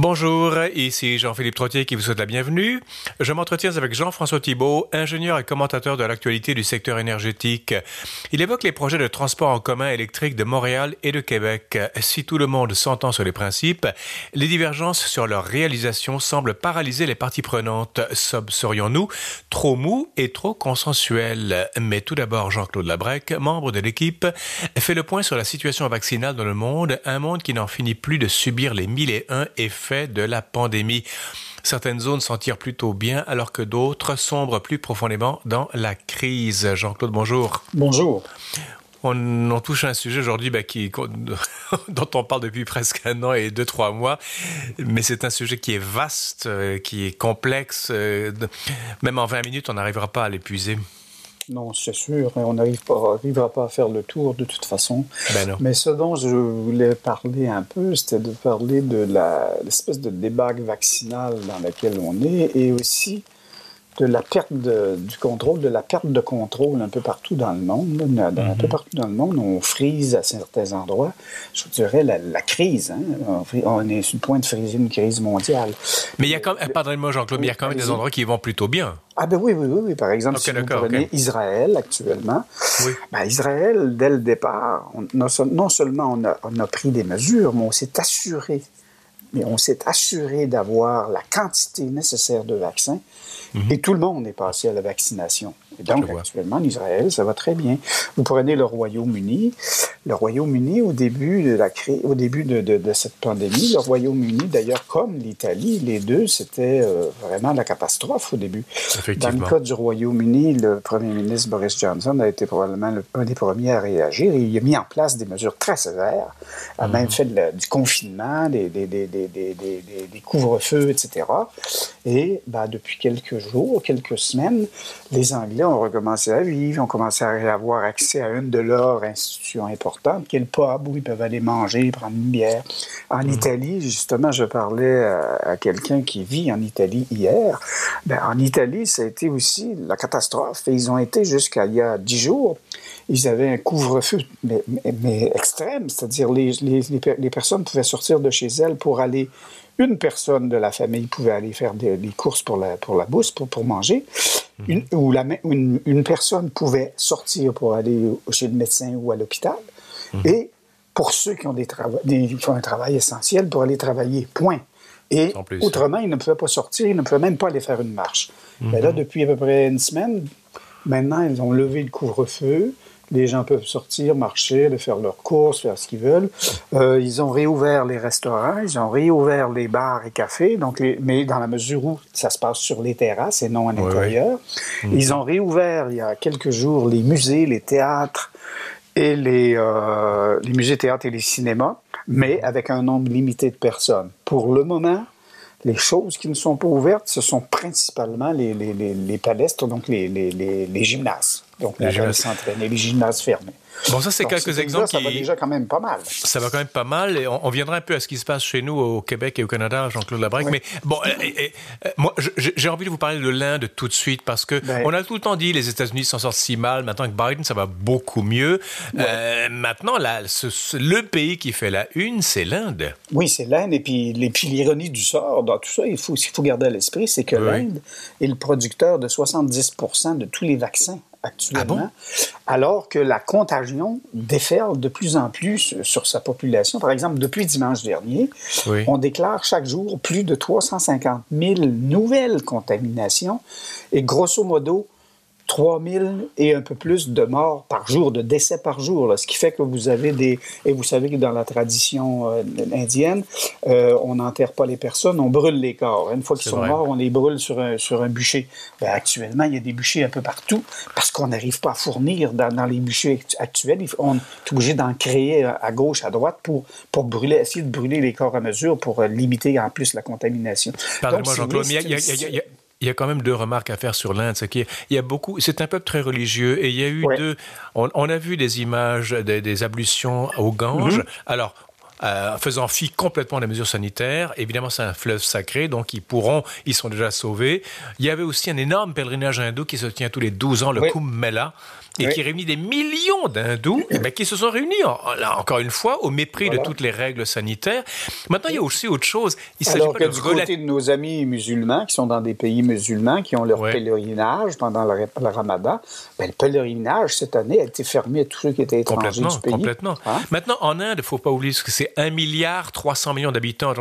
Bonjour, ici Jean-Philippe Trottier qui vous souhaite la bienvenue. Je m'entretiens avec Jean-François Thibault, ingénieur et commentateur de l'actualité du secteur énergétique. Il évoque les projets de transport en commun électrique de Montréal et de Québec. Si tout le monde s'entend sur les principes, les divergences sur leur réalisation semblent paralyser les parties prenantes. Serions-nous trop mous et trop consensuels? Mais tout d'abord, Jean-Claude Labrec, membre de l'équipe, fait le point sur la situation vaccinale dans le monde, un monde qui n'en finit plus de subir les mille et un effets de la pandémie. Certaines zones s'en tirent plutôt bien alors que d'autres sombrent plus profondément dans la crise. Jean-Claude, bonjour. Bonjour. On, touche à un sujet aujourd'hui bah, dont on parle depuis presque un an et deux, trois mois, mais c'est un sujet qui est vaste, euh, qui est complexe. Euh, même en 20 minutes, on n'arrivera pas à l'épuiser. Non, c'est sûr. On n'arrivera pas à faire le tour de toute façon. Ben Mais ce dont je voulais parler un peu, c'était de parler de l'espèce de débague vaccinale dans laquelle on est et aussi de la perte du contrôle, de la perte de contrôle un peu partout dans le monde. Un peu mhm. partout dans le monde, on frise à certains endroits. Je dirais la, crise. Hein? On est sur le point de friser une crise mondiale. Mais il y a quand même, pardonnez-moi Jean-Claude, mais il y a quand même des endroits qui vont plutôt bien. Ah ben oui, oui, oui. Par exemple, si vous prenez Israël actuellement, oui. ben Israël, dès le départ, non, seulement on a, on a pris des mesures, mais on s'est assuré mais on s'est assuré d'avoir la quantité nécessaire de vaccins mhm. et tout le monde est passé à la vaccination. Et donc, actuellement, en Israël, ça va très bien. Vous prenez le Royaume-Uni. Le Royaume-Uni, au début de la au début de, de, cette pandémie, le Royaume-Uni, d'ailleurs, comme l'Italie, les deux, c'était euh, vraiment la catastrophe au début. Dans le cas du Royaume-Uni, le premier ministre Boris Johnson a été probablement un des premiers à réagir et il a mis en place des mesures très sévères, a même mhm. fait du confinement, des, des, des, des couvre-feux, etc. Et ben, depuis quelques jours, quelques semaines, les Anglais ont recommencé à vivre, ont commencé à avoir accès à une de leurs institutions importantes, qui est le pub, où ils peuvent aller manger, prendre une bière. En mhm. Italie, justement, je parlais à, quelqu'un qui vit en Italie hier. Ben, en Italie, ça a été aussi la catastrophe. ils ont été jusqu'à il y a dix jours, ils avaient un couvre-feu, mais, mais, extrême, c'est-à-dire les, les, les personnes pouvaient sortir de chez elles pour aller une personne de la famille pouvait aller faire des, courses pour la, pour la bourse, pour, pour manger, mhm. une, ou la, une, une, personne pouvait sortir pour aller chez le médecin ou à l'hôpital, mhm. et pour ceux qui ont, des, des qui un travail essentiel, pour aller travailler, point. Et autrement, ils ne pouvaient pas sortir, ils ne pouvaient même pas aller faire une marche. Mais là, mhm. depuis à peu près une semaine, maintenant, ils ont levé le couvre-feu. Les gens peuvent sortir, marcher, aller faire leurs courses, faire ce qu'ils veulent. Euh, ils ont réouvert les restaurants, ils ont réouvert les bars et cafés, donc mais dans la mesure où ça se passe sur les terrasses et non à l'intérieur. Mhm. Ils ont réouvert il y a quelques jours les musées, les théâtres et les, euh, les musées, théâtres et les cinémas, mais avec un nombre limité de personnes. Pour le moment, les choses qui ne sont pas ouvertes, ce sont principalement les, les, les, les palestres, donc les, les gymnases. Donc, les gymnases s'entraîner, les gymnases fermés. Bon, ça, c'est quelques exemples ça va déjà quand même pas mal. Ça va quand même pas mal. Et on, viendra un peu à ce qui se passe chez nous au Québec et au Canada, Jean-Claude Labrec. Mais bon, euh, moi, j'ai envie de vous parler de l'Inde tout de suite parce que ben. on a tout le temps dit les États-Unis s'en sortent si mal. Maintenant que Biden, ça va beaucoup mieux. Euh, maintenant, là, le pays qui fait la une, c'est l'Inde. Oui, c'est l'Inde. Et puis, l'ironie du sort dans tout ça, il faut, il faut garder à l'esprit, c'est que l'Inde est le producteur de 70 de tous les vaccins actuellement, ah alors que la contagion déferle de plus en plus sur sa population. Par exemple, depuis dimanche dernier, on déclare chaque jour plus de 350 000 nouvelles contaminations. Et grosso modo, 3000 et un peu plus de morts par jour, de décès par jour. Là, ce qui fait que vous avez des... Et vous savez que dans la tradition euh, indienne, euh, on n'enterre pas les personnes, on brûle les corps. Une fois qu'ils sont morts, on les brûle sur un, sur un bûcher. Ben, actuellement, il y a des bûchers un peu partout parce qu'on n'arrive pas à fournir dans, dans, les bûchers actuels. On est obligé d'en créer à gauche, à droite pour, pour brûler, essayer de brûler les corps à mesure pour euh, limiter en plus la contamination. Pardonnez-moi, Jean-Claude, il y a quand même deux remarques à faire sur l'Inde. C'est qu'il y a beaucoup, c'est un peuple très religieux et il y a eu deux. On, a vu des images des, ablutions au Gange. Mhm. Alors, euh, faisant fi complètement des mesures sanitaires. Évidemment, c'est un fleuve sacré, donc ils pourront, ils sont déjà sauvés. Il y avait aussi un énorme pèlerinage hindou qui se tient tous les 12 ans, le Kumbh Mela et qui réunit des millions d'hindous eh qui se sont réunis, là, encore une fois, au mépris de toutes les règles sanitaires. Maintenant, il y a aussi autre chose. Il Alors pas que du côté de nos amis musulmans qui sont dans des pays musulmans, qui ont leur pèlerinage pendant le, ramadan, ben, le pèlerinage, cette année, a été fermé à tous ceux qui étaient étrangers du pays. Complètement. Hein? Maintenant, en Inde, il ne faut pas oublier que c'est 1 milliard 300 millions d'habitants.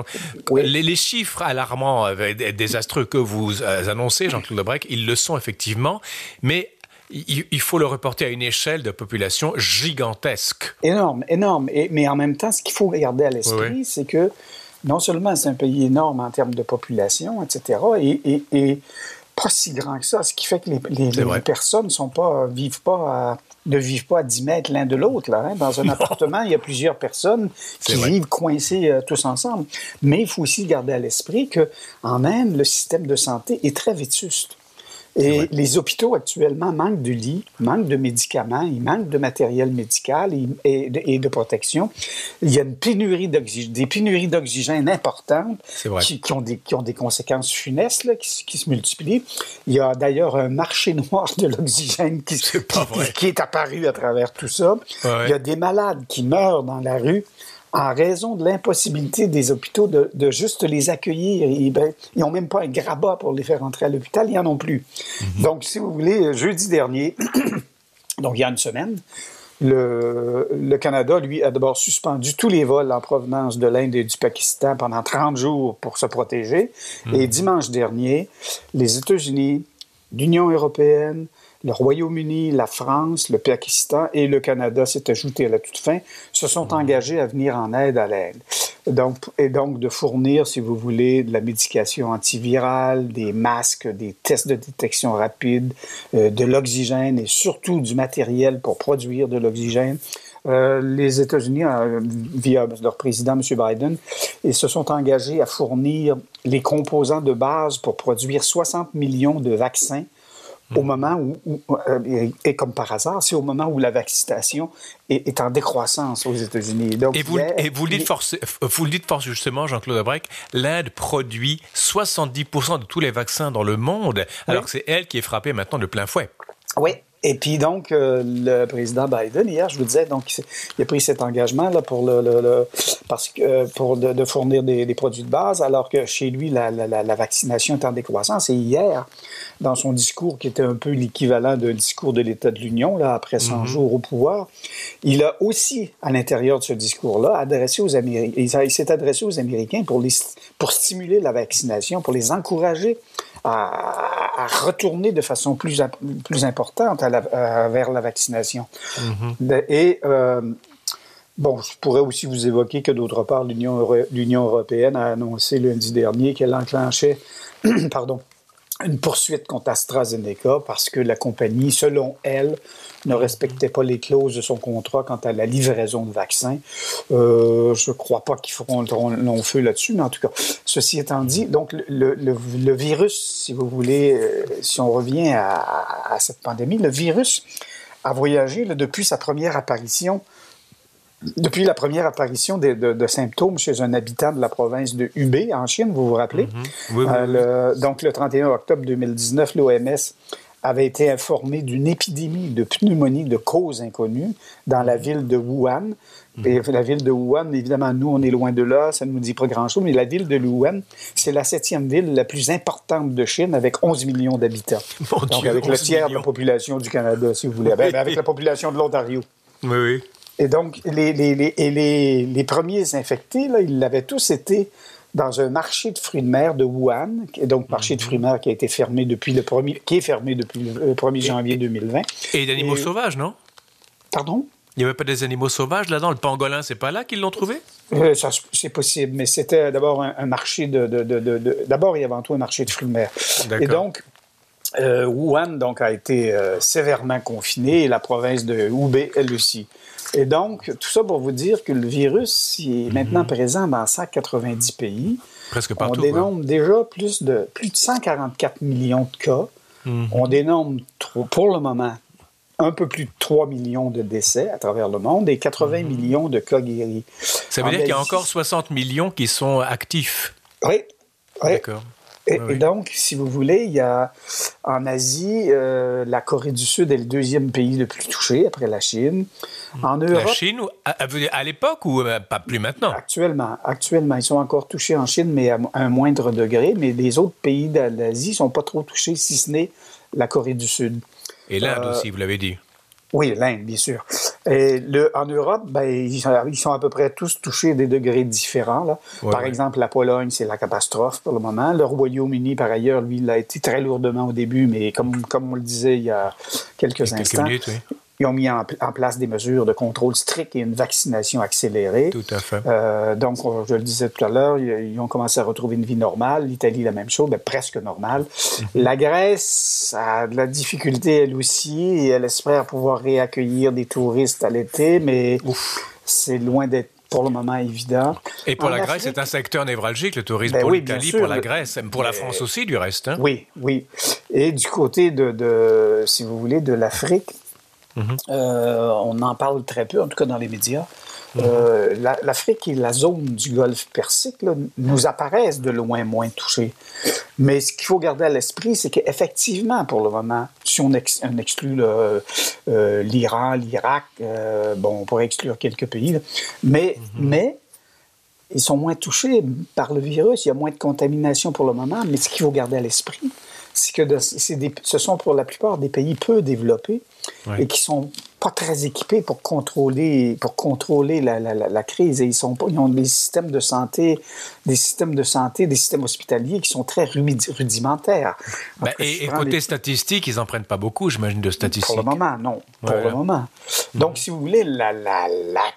Les, les, chiffres alarmants, euh, désastreux que vous euh, annoncez, Jean-Claude Lebrec, ils le sont effectivement, mais il, faut le reporter à une échelle de population gigantesque. Énorme, énorme. Et, mais en même temps, ce qu'il faut garder à l'esprit, c'est que non seulement c'est un pays énorme en termes de population, etc., et, pas si grand que ça, ce qui fait que les, personnes sont pas, vivent pas ne vivent pas à 10 mètres l'un de l'autre. Là, hein. Dans un appartement, il y a plusieurs personnes qui vivent coincées euh, tous ensemble. Mais il faut aussi garder à l'esprit qu'en Inde, le système de santé est très vétuste. Et les hôpitaux actuellement manquent de lits, manquent de médicaments, ils manquent de matériel médical et, de, protection. Il y a une pénurie des pénuries d'oxygène importantes qui, ont des, qui ont des conséquences funestes là, qui, se multiplient. Il y a d'ailleurs un marché noir de l'oxygène qui, qui, est apparu à travers tout ça. Il y a des malades qui meurent dans la rue en raison de l'impossibilité des hôpitaux de, juste les accueillir. Ils ben, n'ont même pas un grabat pour les faire entrer à l'hôpital, ils n'en ont plus. Mhm. Donc, si vous voulez, jeudi dernier, donc il y a une semaine, le, le, Canada, lui, a d'abord suspendu tous les vols en provenance de l'Inde et du Pakistan pendant 30 jours pour se protéger. Mhm. Et dimanche dernier, les États-Unis, l'Union européenne, le Royaume-Uni, la France, le Pakistan et le Canada s'est ajouté à la toute fin, se sont mhm. engagés à venir en aide à l'aide. Donc, et donc de fournir, si vous voulez, de la médication antivirale, des masques, des tests de détection rapide, euh, de l'oxygène et surtout du matériel pour produire de l'oxygène. Euh, les États-Unis, euh, via leur président, M. Biden, ils se sont engagés à fournir les composants de base pour produire 60 millions de vaccins au moment où, euh, et, comme par hasard, c'est au moment où la vaccination est, en décroissance aux États-Unis. Et vous, et vous, le dites force, vous le dites force justement, Jean-Claude Abrec, l'Inde produit 70% de tous les vaccins dans le monde, alors que c'est elle qui est frappée maintenant de plein fouet. Oui, et puis donc, euh, le président Biden, hier, je vous disais, donc, il a pris cet engagement là, pour, le, parce que, euh, pour de, fournir des, produits de base, alors que chez lui, la, la, vaccination est en décroissance. Et hier, dans son discours, qui était un peu l'équivalent d'un discours de l'État de l'Union, là, après 100 mhm. jours au pouvoir, il a aussi, à l'intérieur de ce discours-là, adressé aux Américains, il s'est adressé aux Américains pour, les, pour stimuler la vaccination, pour les encourager à, retourner de façon plus, plus importante vers la vaccination. Mm-hmm. Et euh, bon, je pourrais aussi vous évoquer que d'autre part, l'Union européenne a annoncé lundi dernier qu'elle enclenchait pardon, une poursuite contre AstraZeneca parce que la compagnie, selon elle, ne respectait pas les clauses de son contrat quant à la livraison de vaccins. Euh, je ne crois pas qu'ils feront long feu là-dessus, mais en tout cas, ceci étant dit, donc le, virus, si vous voulez, euh, si on revient à, cette pandémie, le virus a voyagé depuis sa première apparition depuis la première apparition de, symptômes chez un habitant de la province de Hubei, en Chine, vous vous rappelez? Mm-hmm. Euh, donc, le 31 octobre 2019, l'OMS avait été informé d'une épidémie de pneumonie de cause inconnue dans la ville de Wuhan. Mm-hmm. Et la ville de Wuhan, évidemment, nous, on est loin de là, ça ne nous dit pas grand-chose, mais la ville de Wuhan, c'est la septième ville la plus importante de Chine avec 11 millions d'habitants. Donc, avec le tiers de la population du Canada, si vous voulez, avec la population de l'Ontario. Oui, oui. Et donc, les, les, les, les premiers infectés, là, ils l'avaient tous été dans un marché de fruits de mer de Wuhan, et donc marché de fruits de mer qui a été fermé depuis le premier, qui est fermé depuis le 1er janvier 2020. Et d'animaux sauvages, non? Pardon? Il n'y avait pas des animaux sauvages là-dedans? Le pangolin, c'est pas là qu'ils l'ont trouvé? Euh, C'est possible, mais c'était d'abord un, marché de... de, d'abord et avant tout un marché de fruits de mer. Et donc, euh, Wuhan donc, a été euh, sévèrement confiné et la province de Hubei, elle aussi. Et donc, tout ça pour vous dire que le virus est maintenant mhm. présent dans 190 pays. Presque partout. On dénombre déjà plus de, plus de 144 millions de cas. Mhm. On dénombre, pour le moment, un peu plus de 3 millions de décès à travers le monde et 80 mhm. millions de cas guéris. Ça veut dire qu'il y a encore 60 millions qui sont actifs. Oui. D'accord. Et, donc, si vous voulez, il y a en Asie, euh, la Corée du Sud est le deuxième pays le plus touché après la Chine. En Europe, la Chine, à, à l'époque ou euh, pas plus maintenant? Actuellement, actuellement, ils sont encore touchés en Chine, mais à, un moindre degré. Mais les autres pays d'Asie sont pas trop touchés, si ce n'est la Corée du Sud. Et l'Inde euh, aussi, vous l'avez dit. Oui, l'Inde, bien sûr. Et le, en Europe, ben, ils, sont, à peu près tous touchés des degrés différents. Là. par exemple, la Pologne, c'est la catastrophe pour le moment. Le Royaume-Uni, par ailleurs, lui, il a été très lourdement au début, mais comme, comme on le disait il y a quelques, instants, minutes, oui. Ils ont mis en, place des mesures de contrôle strict et une vaccination accélérée. Tout à fait. Euh, donc, je le disais tout à l'heure, ils ont commencé à retrouver une vie normale. L'Italie, la même chose, mais presque normale. Mhm. La Grèce a de la difficulté, elle aussi, et elle espère pouvoir réaccueillir des touristes à l'été, mais c'est loin d'être pour le moment évident. Et pour la Grèce, c'est un secteur névralgique, le tourisme ben pour l'Italie, pour la Grèce, pour la France aussi, du reste. Hein? Oui, oui. Et du côté de, de si vous voulez, de l'Afrique, euh, on en parle très peu, en tout cas dans les médias. Euh, L'Afrique et la zone du Golfe Persique nous apparaissent de loin moins touchés. Mais ce qu'il faut garder à l'esprit, c'est qu'effectivement, pour le moment, si on, exclut euh, l'Iran, l'Irak, bon, on pourrait exclure quelques pays, mais, mhm. mais ils sont moins touchés par le virus, il y a moins de contamination pour le moment, mais ce qu'il faut garder à l'esprit, c'est que ce sont pour la plupart des pays peu développés et qui sont pas très équipés pour contrôler, pour contrôler la, la, la, crise. Et ils, sont ils ont des systèmes de santé, des systèmes de santé, des systèmes hospitaliers qui sont très rudimentaires. Ben, et, côté statistique, ils n'en prennent pas beaucoup, j'imagine, de statistiques. Pour le moment, non. Pour le moment. Donc, si vous voulez, la, la,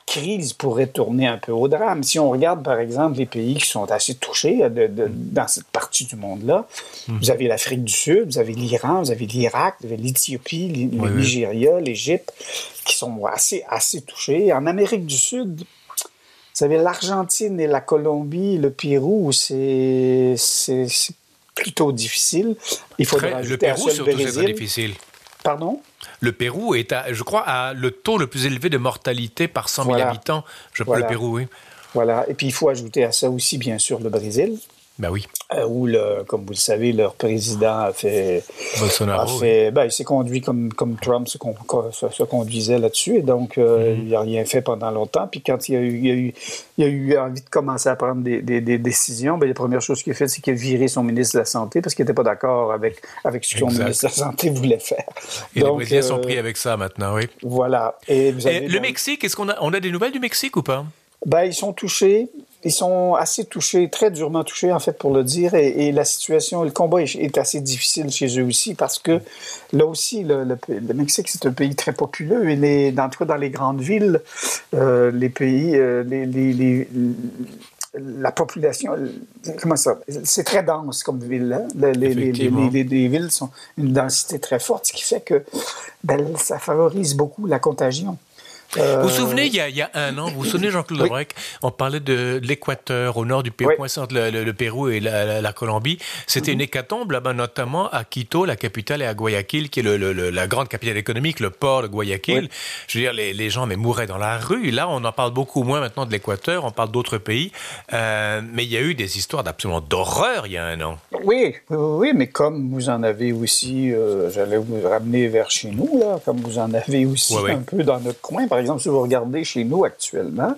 crise pourrait tourner un peu au drame. Si on regarde, par exemple, les pays qui sont assez touchés de, de, mhm. dans cette partie du monde-là, mhm. vous avez l'Afrique du Sud, vous avez l'Iran, vous avez l'Irak, vous avez l'Éthiopie, le Nigeria, l'Égypte qui sont assez, assez touchés. En Amérique du Sud, vous savez, l'Argentine et la Colombie, le Pérou, c'est plutôt difficile. Il faut Le Pérou, surtout, c'est difficile. Pardon? Le Pérou est, à, je crois, à le taux le plus élevé de mortalité par 100 000 habitants. Je crois le Pérou, oui. Voilà. Et puis, il faut ajouter à ça aussi, bien sûr, le Brésil. Ben oui. Euh, où, le, comme vous le savez, leur président a fait. Bolsonaro. A fait, ben, il s'est conduit comme, comme Trump se, se, conduisait là-dessus. Et donc, euh, mhm. il n'a rien fait pendant longtemps. Puis quand il a eu, il a eu, il a eu envie de commencer à prendre des, des, des décisions, ben, la première chose qu'il a fait, c'est qu'il a viré son ministre de la Santé parce qu'il n'était pas d'accord avec, avec ce que son ministre de la Santé voulait faire. Et donc, les Brésiliens sont euh, pris avec ça maintenant, oui. Voilà. Et, vous avez le Mexique, est-ce qu'on a, on a des nouvelles du Mexique ou pas? Ben, ils sont touchés ils sont assez touchés, très durement touchés, en fait, pour le dire. Et, la situation, le combat est, assez difficile chez eux aussi parce que là aussi, le, Mexique, c'est un pays très populeux. Et les, dans, dans les grandes villes, euh, les pays, euh, les, la population, comment ça, c'est très dense comme ville. Hein. Les, les, villes sont une densité très forte, ce qui fait que ben, ça favorise beaucoup la contagion. Vous vous souvenez, il y, a, il y a un an, vous vous souvenez, Jean-Claude oui. on parlait de, l'Équateur, au nord du Pérou, entre le, Pérou et la, Colombie. C'était mhm. une hécatombe là-bas, notamment à Quito, la capitale, et à Guayaquil, qui est le, la grande capitale économique, le port de Guayaquil. Je veux dire, les, les, gens mais mouraient dans la rue. Là, on en parle beaucoup moins maintenant de l'Équateur, on parle d'autres pays. Euh, mais il y a eu des histoires d'absolument d'horreur il y a un an. Oui, oui, mais comme vous en avez aussi, euh, j'allais vous ramener vers chez nous, là, comme vous en avez aussi un peu dans notre coin, par exemple, si vous regardez chez nous actuellement,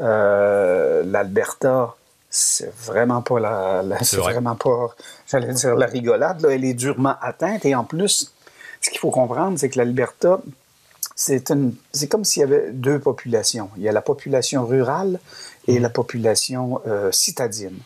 euh, l'Alberta, c'est vraiment pas la, c'est vraiment pas, j'allais dire la rigolade. Là, elle est durement atteinte et en plus, ce qu'il faut comprendre, c'est que l'Alberta, c'est une, c'est comme s'il y avait deux populations. Il y a la population rurale et mm. la population euh, citadine.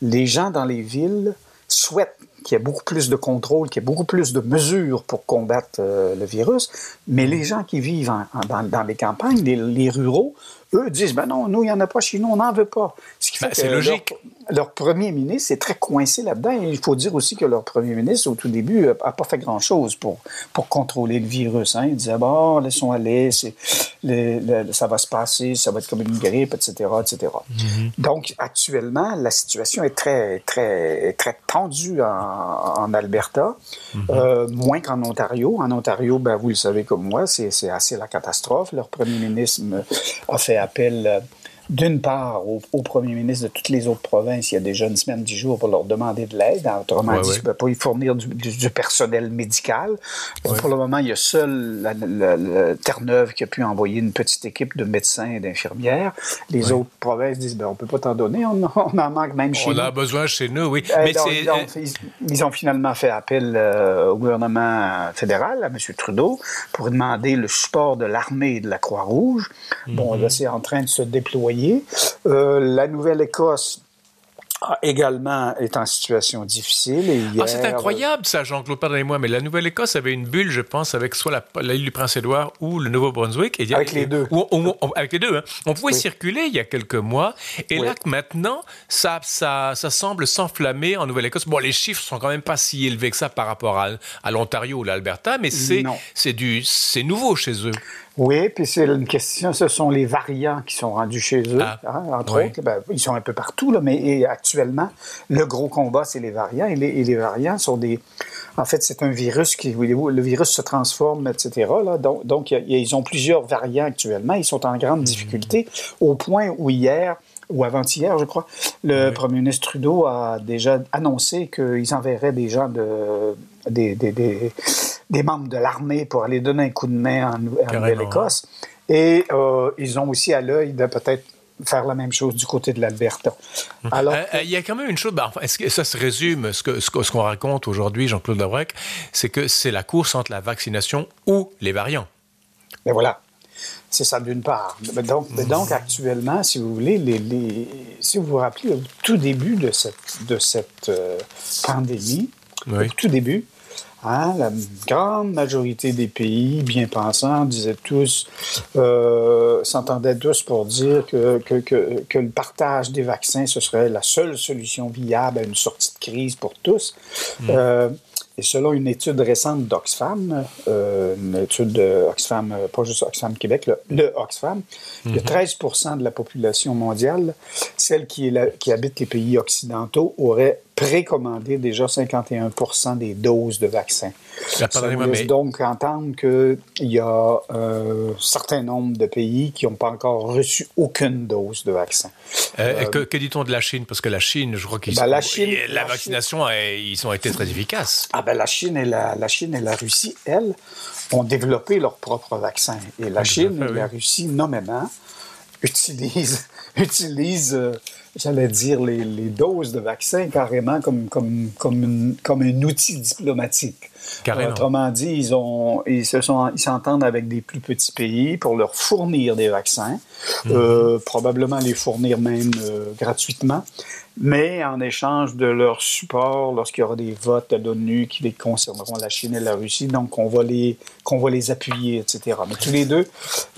Les gens dans les villes souhaitent qu'il y ait beaucoup plus de contrôle, qu'il y ait beaucoup plus de mesures pour combattre euh, le virus. Mais les gens qui vivent dans, les campagnes, les, ruraux, eux disent, ben non, nous, il n'y en a pas chez nous, on n'en veut pas. Fait ben, c'est logique. Leur, premier ministre est très coincé là-dedans. il faut dire aussi que leur premier ministre, au tout début, n'a pas fait grand-chose pour, pour contrôler le virus. Hein. Il disait, bon, laissons aller, ça va se passer, ça va être comme une grippe, etc., etc. Mm-hmm. Donc, actuellement, la situation est très, très, très tendue en, Alberta, mm-hmm. euh, moins qu'en Ontario. En Ontario, ben, vous le savez comme moi, c'est assez la catastrophe. Leur premier ministre a fait appel euh, d'une part, au, premier ministre de toutes les autres provinces, il y a déjà une semaine, dix jours pour leur demander de l'aide. Autrement dit, ouais. pour y fournir du, personnel médical. Pour le moment, il y a seul la, Terre-Neuve qui a pu envoyer une petite équipe de médecins et d'infirmières. Les autres provinces disent, ben, on peut pas t'en donner, on, en manque même chez nous. On a besoin chez nous, oui. Euh, Mais ils, ont finalement fait appel euh, au gouvernement fédéral, à M. Trudeau, pour demander le support de l'armée et de la Croix-Rouge. Bon, mhm. là, c'est en train de se déployer euh, la Nouvelle-Écosse également est en situation difficile. Ah, c'est incroyable ça, Jean-Claude, pardonnez-moi, mais la Nouvelle-Écosse avait une bulle, je pense, avec soit l'île du Prince-Édouard ou le Nouveau-Brunswick. avec les deux. avec les deux. Hein. On pouvait circuler il y a quelques mois, et là, maintenant, ça, ça, ça semble s'enflammer en Nouvelle-Écosse. Bon, les chiffres sont quand même pas si élevés que ça par rapport à, à l'Ontario ou l'Alberta, mais c'est nouveau chez eux. Oui, puis c'est une question, ce sont les variants qui sont rendus chez eux, ah, hein, entre autres. Ben, ils sont un peu partout, là, mais actuellement, le gros combat, c'est les variants. Et les, variants sont des... En fait, c'est un virus qui... Le virus se transforme, etc. Là, donc, donc ils ont plusieurs variants actuellement. Ils sont en grande difficulté, au point où hier ou avant-hier, je crois, le premier ministre Trudeau a déjà annoncé qu'ils enverraient des gens de, des, des, des, membres de l'armée pour aller donner un coup de main en, Nouvelle-Écosse. Et euh, ils ont aussi à l'œil de peut-être faire la même chose du côté de l'Alberta. Hum. Alors, euh, euh, il y a quand même une chose, ben, est-ce que ça se résume, ce qu'on ce, raconte aujourd'hui, Jean-Claude Labrec, c'est que c'est la course entre la vaccination ou les variants. Mais voilà. C'est ça d'une part. Donc, donc, actuellement, si vous voulez, les, si vous vous rappelez, au tout début de cette, de cette pandémie, au tout début, Hein, la grande majorité des pays bien pensants disaient tous, euh, s'entendaient tous pour dire que, que, que, que, le partage des vaccins, ce serait la seule solution viable à une sortie de crise pour tous. Mm. Euh, et selon une étude récente d'Oxfam, euh, une étude d'Oxfam, pas juste Oxfam Québec, le, Oxfam, il y a 13 mm-hmm. de la population mondiale, celle qui, est qui habite les pays occidentaux, aurait précommandé déjà 51% des doses de vaccins. Ça laisse donc entendre qu'il y a un euh, certain nombre de pays qui n'ont pas encore reçu aucune dose de vaccin. Euh, euh, que, dit-on de la Chine? Parce que la Chine, je crois qu'ils ben, la, Chine, la, vaccination, ils ont été très efficaces. Ah ben la Chine et la, la Chine et la Russie, elles, ont développé leur propre vaccin. Et la Chine et la Russie, nommément, utilisent, utilisent j'allais dire, les, les, doses de vaccins carrément comme, comme, comme, comme un outil diplomatique. Carrément. Autrement dit, ils, ont, ils, se sont, ils s'entendent avec des plus petits pays pour leur fournir des vaccins, mhm. euh, probablement les fournir même euh, gratuitement, mais en échange de leur support lorsqu'il y aura des votes de l'ONU qui les concerneront la Chine et la Russie, donc on va les, qu'on va les appuyer, etc. Mais tous les deux,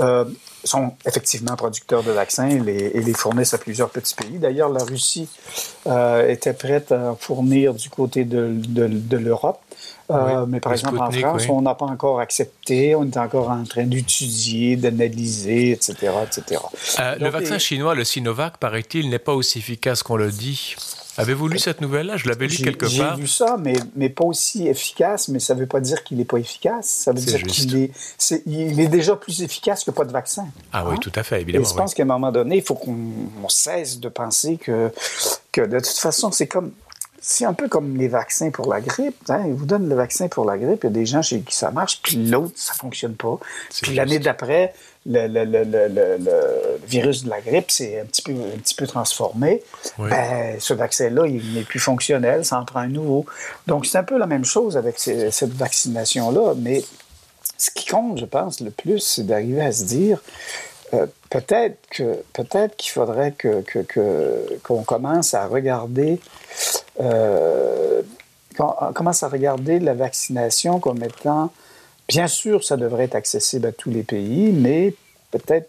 euh, sont effectivement producteurs de vaccins et les, fournissent à plusieurs petits pays. D'ailleurs, la Russie euh, était prête à fournir du côté de, de, l'Europe. Euh, mais par exemple, en France, on n'a pas encore accepté, on est encore en train d'étudier, d'analyser, etc. etc. Euh, le vaccin chinois, le Sinovac, paraît-il, n'est pas aussi efficace qu'on le dit. Avez-vous lu cette nouvelle-là? Je l'avais lu quelque part. J'ai lu ça, mais, mais pas aussi efficace, mais ça ne veut pas dire qu'il n'est pas efficace. Ça veut dire qu'il est, il est déjà plus efficace que pas de vaccin. Ah oui, hein? tout à fait, évidemment. Et je pense qu'à un moment donné, il faut qu'on cesse de penser que, que de toute façon, c'est comme c'est un peu comme les vaccins pour la grippe. Hein. Ils vous donnent le vaccin pour la grippe, il y a des gens chez qui ça marche, puis l'autre, ça fonctionne pas. Puis l'année d'après, le, le, le, le, virus de la grippe s'est un petit peu, un petit peu transformé. Ben, ce vaccin-là, il n'est plus fonctionnel, ça en prend un nouveau. Donc, c'est un peu la même chose avec cette vaccination-là, mais ce qui compte, je pense, le plus, c'est d'arriver à se dire, euh, peut-être que peut-être qu'il faudrait que, qu'on commence à regarder euh, commence à regarder la vaccination comme étant bien sûr ça devrait être accessible à tous les pays mais peut-être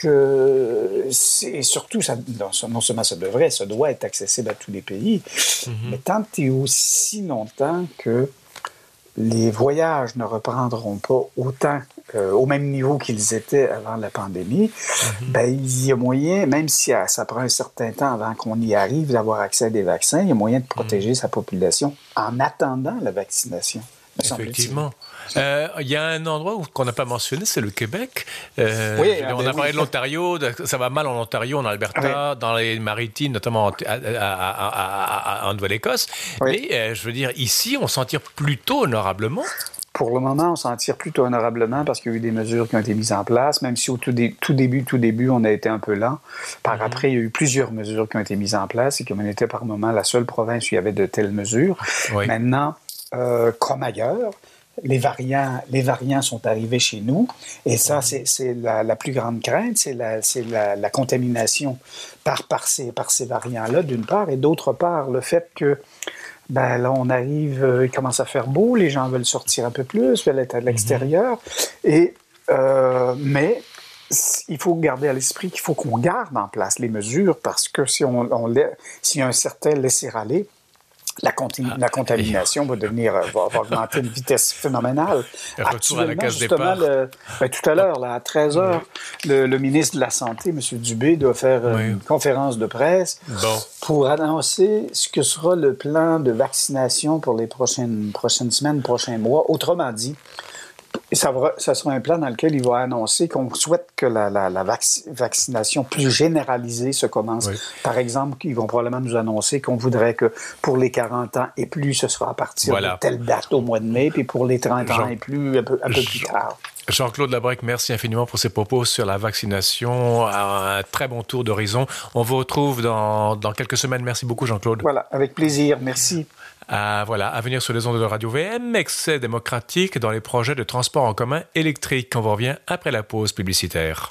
que c'est surtout, ça, non seulement ça devrait, ça doit être accessible à tous les pays, mhm. mais tant et aussi longtemps que les voyages ne reprendront pas autant, euh, au même niveau qu'ils étaient avant la pandémie, mhm. ben, il y a moyen, même si ça prend un certain temps avant qu'on y arrive, d'avoir accès à des vaccins, il y a moyen de protéger mhm. sa population en attendant la vaccination. Effectivement. Euh, il y a un endroit qu'on n'a pas mentionné, c'est le Québec. Euh, oui, on a parlé de l'Ontario, ça va mal en Ontario, en Alberta, dans les maritimes, notamment en, Nouvelle-Écosse. Mais euh, je veux dire, ici, on s'en tire plutôt honorablement. Pour le moment, on s'en tire plutôt honorablement parce qu'il y a eu des mesures qui ont été mises en place, même si au tout, début, tout début, on a été un peu lent. Par mhm. après, il y a eu plusieurs mesures qui ont été mises en place et comme on était par moment la seule province où il y avait de telles mesures. Maintenant, comme ailleurs, les variants, les variants sont arrivés chez nous. Et ça, c'est la, plus grande crainte, c'est la, la, contamination par, par ces, par ces variants-là, d'une part, et d'autre part, le fait que ben là, on arrive, euh, il commence à faire beau, les gens veulent sortir un peu plus, veulent être à l'extérieur. Et, euh, mais il faut garder à l'esprit qu'il faut qu'on garde en place les mesures parce que si on, on s'il y a un certain laisser-aller, la, la, contamination va devenir va, augmenter à une vitesse phénoménale. Retour à la case départ. Ben, tout à l'heure, à 13 h le, ministre de la Santé, M. Dubé, doit faire une conférence de presse pour annoncer ce que sera le plan de vaccination pour les prochaines, prochaines semaines, prochains mois. Autrement dit, ça, ça, sera un plan dans lequel il va annoncer qu'on souhaite que la, la, vaccination plus généralisée se commence. Par exemple, ils vont probablement nous annoncer qu'on voudrait que pour les 40 ans et plus, ce sera à partir de telle date au mois de mai, puis pour les 30 ans et plus, un peu, un peu plus tard. Jean-Claude Labrec, merci infiniment pour ces propos sur la vaccination. Un très bon tour d'horizon. On vous retrouve dans, dans quelques semaines. Merci beaucoup, Jean-Claude. Voilà, avec plaisir. Merci. Voilà, à venir sur les ondes de Radio VM, excès démocratique dans les projets de transport en commun électrique. On vous revient après la pause publicitaire.